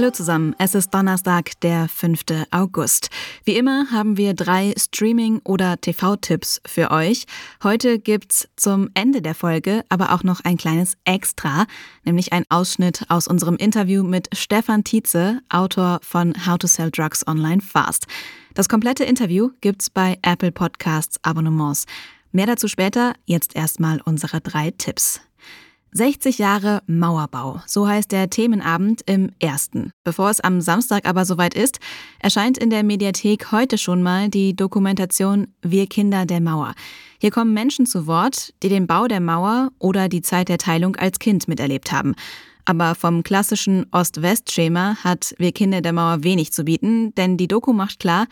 Hallo zusammen, es ist Donnerstag, der 5. August. Wie immer haben wir drei Streaming- oder TV-Tipps für euch. Heute gibt's zum Ende der Folge aber auch noch ein kleines Extra, nämlich ein Ausschnitt aus unserem Interview mit Stefan Tietze, Autor von How to Sell Drugs Online Fast. Das komplette Interview gibt's bei Apple Podcasts Abonnements. Mehr dazu später, jetzt erstmal unsere drei Tipps. 60 Jahre Mauerbau, so heißt der Themenabend im ersten. Bevor es am Samstag aber soweit ist, erscheint in der Mediathek heute schon mal die Dokumentation Wir Kinder der Mauer. Hier kommen Menschen zu Wort, die den Bau der Mauer oder die Zeit der Teilung als Kind miterlebt haben. Aber vom klassischen Ost-West-Schema hat Wir Kinder der Mauer wenig zu bieten, denn die Doku macht klar,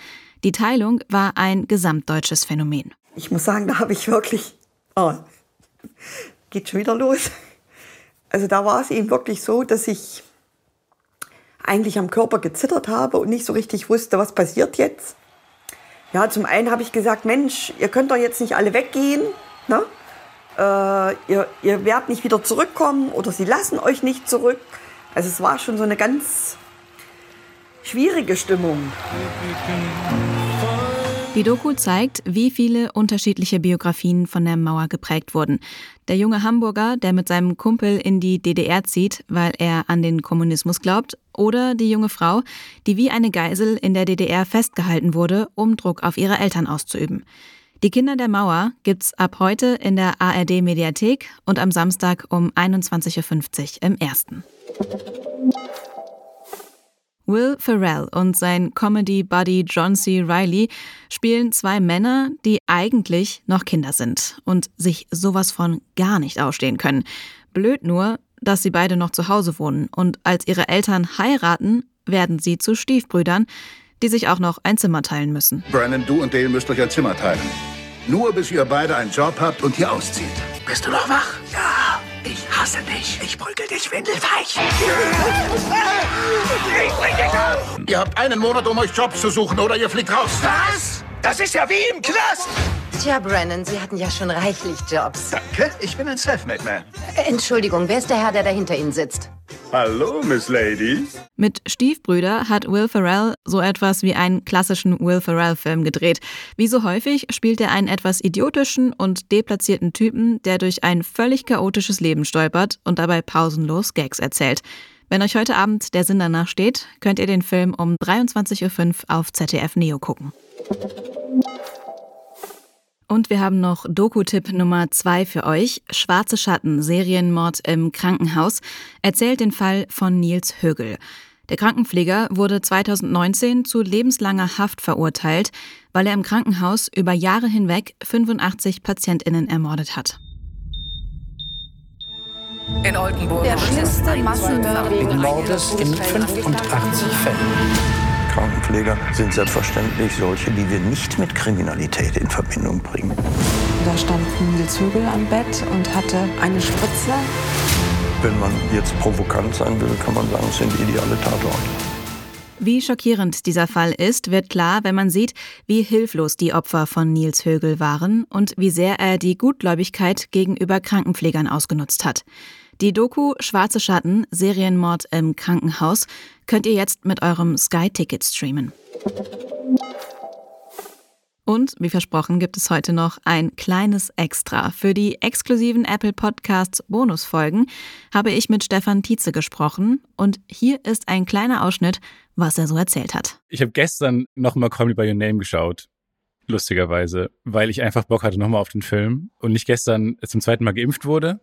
die Teilung war ein gesamtdeutsches Phänomen. Ich muss sagen, da habe ich wirklich. Oh, geht schon wieder los. Also da war es eben wirklich so, dass ich eigentlich am Körper gezittert habe und nicht so richtig wusste, was passiert jetzt. Ja, zum einen habe ich gesagt, Mensch, ihr könnt doch jetzt nicht alle weggehen. Ne? Äh, ihr, ihr werdet nicht wieder zurückkommen oder sie lassen euch nicht zurück. Also es war schon so eine ganz schwierige Stimmung. Die Doku zeigt, wie viele unterschiedliche Biografien von der Mauer geprägt wurden. Der junge Hamburger, der mit seinem Kumpel in die DDR zieht, weil er an den Kommunismus glaubt, oder die junge Frau, die wie eine Geisel in der DDR festgehalten wurde, um Druck auf ihre Eltern auszuüben. Die Kinder der Mauer gibt's ab heute in der ARD Mediathek und am Samstag um 21.50 Uhr im ersten. Will Ferrell und sein Comedy-Buddy John C. Riley spielen zwei Männer, die eigentlich noch Kinder sind und sich sowas von gar nicht ausstehen können. Blöd nur, dass sie beide noch zu Hause wohnen und als ihre Eltern heiraten, werden sie zu Stiefbrüdern, die sich auch noch ein Zimmer teilen müssen. Brandon, du und Dale müsst euch ein Zimmer teilen. Nur bis ihr beide einen Job habt und hier auszieht. Bist du noch wach? Ja. Ich hasse dich. Ich prügel dich windelweich. Ich bring dich um. Ihr habt einen Monat, um euch Jobs zu suchen oder ihr fliegt raus. Was? Das ist ja wie im Knast. Tja, Brennan, Sie hatten ja schon reichlich Jobs. Danke, ich bin ein Selfmade Man. Entschuldigung, wer ist der Herr, der da hinter Ihnen sitzt? Hallo, Miss Lady. Mit Stiefbrüder hat Will Ferrell so etwas wie einen klassischen Will Ferrell-Film gedreht. Wie so häufig spielt er einen etwas idiotischen und deplatzierten Typen, der durch ein völlig chaotisches Leben stolpert und dabei pausenlos Gags erzählt. Wenn euch heute Abend der Sinn danach steht, könnt ihr den Film um 23.05 Uhr auf ZDF Neo gucken. Und wir haben noch Doku-Tipp Nummer zwei für euch. Schwarze Schatten, Serienmord im Krankenhaus, erzählt den Fall von Nils Högel. Der Krankenpfleger wurde 2019 zu lebenslanger Haft verurteilt, weil er im Krankenhaus über Jahre hinweg 85 PatientInnen ermordet hat. In Oldenburg. Der schlimmste Massenmörder wegen Mordes in 85 Fällen. Krankenpfleger sind selbstverständlich solche, die wir nicht mit Kriminalität in Verbindung bringen. Da stand Nils Hügel am Bett und hatte eine Spritze. Wenn man jetzt provokant sein will, kann man sagen, es sind ideale Tatorte. Wie schockierend dieser Fall ist, wird klar, wenn man sieht, wie hilflos die Opfer von Nils Högel waren und wie sehr er die Gutgläubigkeit gegenüber Krankenpflegern ausgenutzt hat. Die Doku Schwarze Schatten, Serienmord im Krankenhaus könnt ihr jetzt mit eurem Sky-Ticket streamen. Und wie versprochen gibt es heute noch ein kleines Extra. Für die exklusiven Apple Podcasts Bonusfolgen habe ich mit Stefan Tietze gesprochen und hier ist ein kleiner Ausschnitt, was er so erzählt hat. Ich habe gestern nochmal Call Me By Your Name geschaut lustigerweise, weil ich einfach Bock hatte nochmal auf den Film und nicht gestern zum zweiten Mal geimpft wurde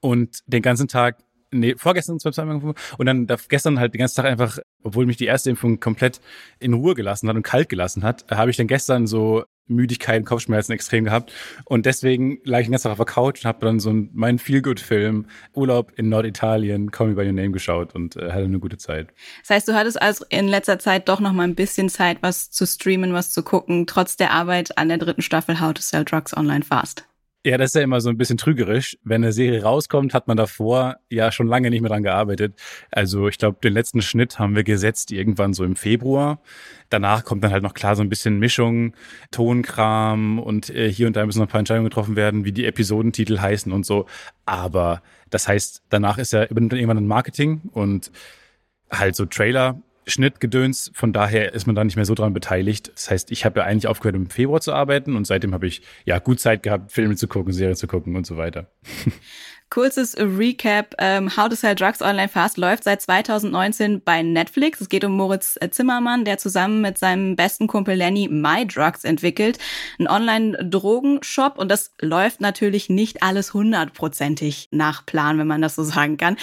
und den ganzen Tag, nee, vorgestern zum zweiten Mal und dann gestern halt den ganzen Tag einfach, obwohl mich die erste Impfung komplett in Ruhe gelassen hat und kalt gelassen hat, habe ich dann gestern so Müdigkeit, Kopfschmerzen extrem gehabt. Und deswegen lag ich den ganzen Tag auf der Couch und habe dann so einen, meinen Feel-Good-Film Urlaub in Norditalien, Call Me By Your Name geschaut und äh, hatte eine gute Zeit. Das heißt, du hattest also in letzter Zeit doch noch mal ein bisschen Zeit, was zu streamen, was zu gucken, trotz der Arbeit an der dritten Staffel How to Sell Drugs Online Fast. Ja, das ist ja immer so ein bisschen trügerisch. Wenn eine Serie rauskommt, hat man davor ja schon lange nicht mehr dran gearbeitet. Also ich glaube, den letzten Schnitt haben wir gesetzt irgendwann so im Februar. Danach kommt dann halt noch klar so ein bisschen Mischung, Tonkram und äh, hier und da müssen noch ein paar Entscheidungen getroffen werden, wie die Episodentitel heißen und so. Aber das heißt, danach ist ja irgendwann ein Marketing und halt so Trailer Schnittgedöns. Von daher ist man da nicht mehr so dran beteiligt. Das heißt, ich habe ja eigentlich aufgehört, im Februar zu arbeiten und seitdem habe ich ja gut Zeit gehabt, Filme zu gucken, Serien zu gucken und so weiter. Kurzes Recap. Ähm, How to Sell Drugs Online Fast läuft seit 2019 bei Netflix. Es geht um Moritz äh, Zimmermann, der zusammen mit seinem besten Kumpel Lenny My Drugs entwickelt. Ein Online-Drogenshop. Und das läuft natürlich nicht alles hundertprozentig nach Plan, wenn man das so sagen kann.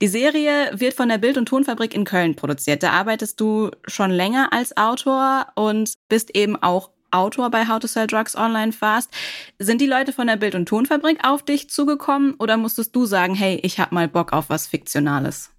Die Serie wird von der Bild- und Tonfabrik in Köln produziert. Da arbeitest du schon länger als Autor und bist eben auch Autor bei How to Sell Drugs Online Fast. Sind die Leute von der Bild- und Tonfabrik auf dich zugekommen oder musstest du sagen, hey, ich hab mal Bock auf was Fiktionales?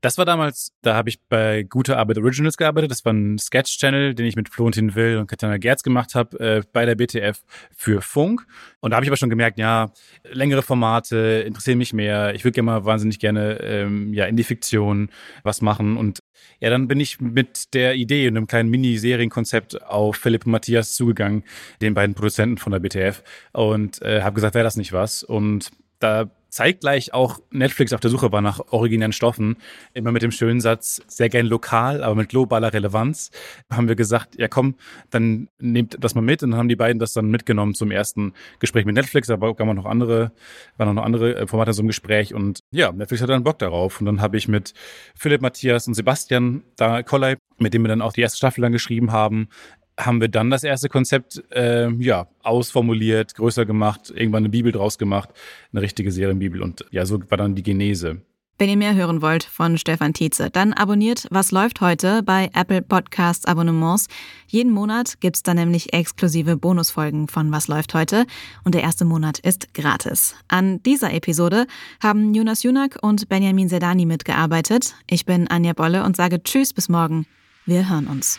Das war damals, da habe ich bei Gute Arbeit Originals gearbeitet. Das war ein Sketch-Channel, den ich mit Florentin Will und Katjana Gerz gemacht habe äh, bei der BTF für Funk. Und da habe ich aber schon gemerkt, ja, längere Formate interessieren mich mehr. Ich würde gerne mal wahnsinnig gerne ähm, ja in die Fiktion was machen. Und ja, dann bin ich mit der Idee und einem kleinen Mini-Serienkonzept auf Philipp und Matthias zugegangen, den beiden Produzenten von der BTF, und äh, habe gesagt, wäre das nicht was? Und da zeitgleich auch Netflix auf der Suche war nach originären Stoffen, immer mit dem schönen Satz, sehr gern lokal, aber mit globaler Relevanz, haben wir gesagt, ja komm, dann nehmt das mal mit. Und dann haben die beiden das dann mitgenommen zum ersten Gespräch mit Netflix, da war noch andere, waren noch andere äh, Formate so im Gespräch. Und ja, Netflix hat dann Bock darauf. Und dann habe ich mit Philipp, Matthias und Sebastian da Kollei, mit dem wir dann auch die erste Staffel dann geschrieben haben, haben wir dann das erste Konzept äh, ja ausformuliert, größer gemacht, irgendwann eine Bibel draus gemacht, eine richtige Serienbibel und ja, so war dann die Genese. Wenn ihr mehr hören wollt von Stefan Tietze, dann abonniert Was läuft heute bei Apple Podcasts Abonnements. Jeden Monat gibt's dann nämlich exklusive Bonusfolgen von Was läuft heute und der erste Monat ist gratis. An dieser Episode haben Jonas Junak und Benjamin Sedani mitgearbeitet. Ich bin Anja Bolle und sage Tschüss bis morgen. Wir hören uns.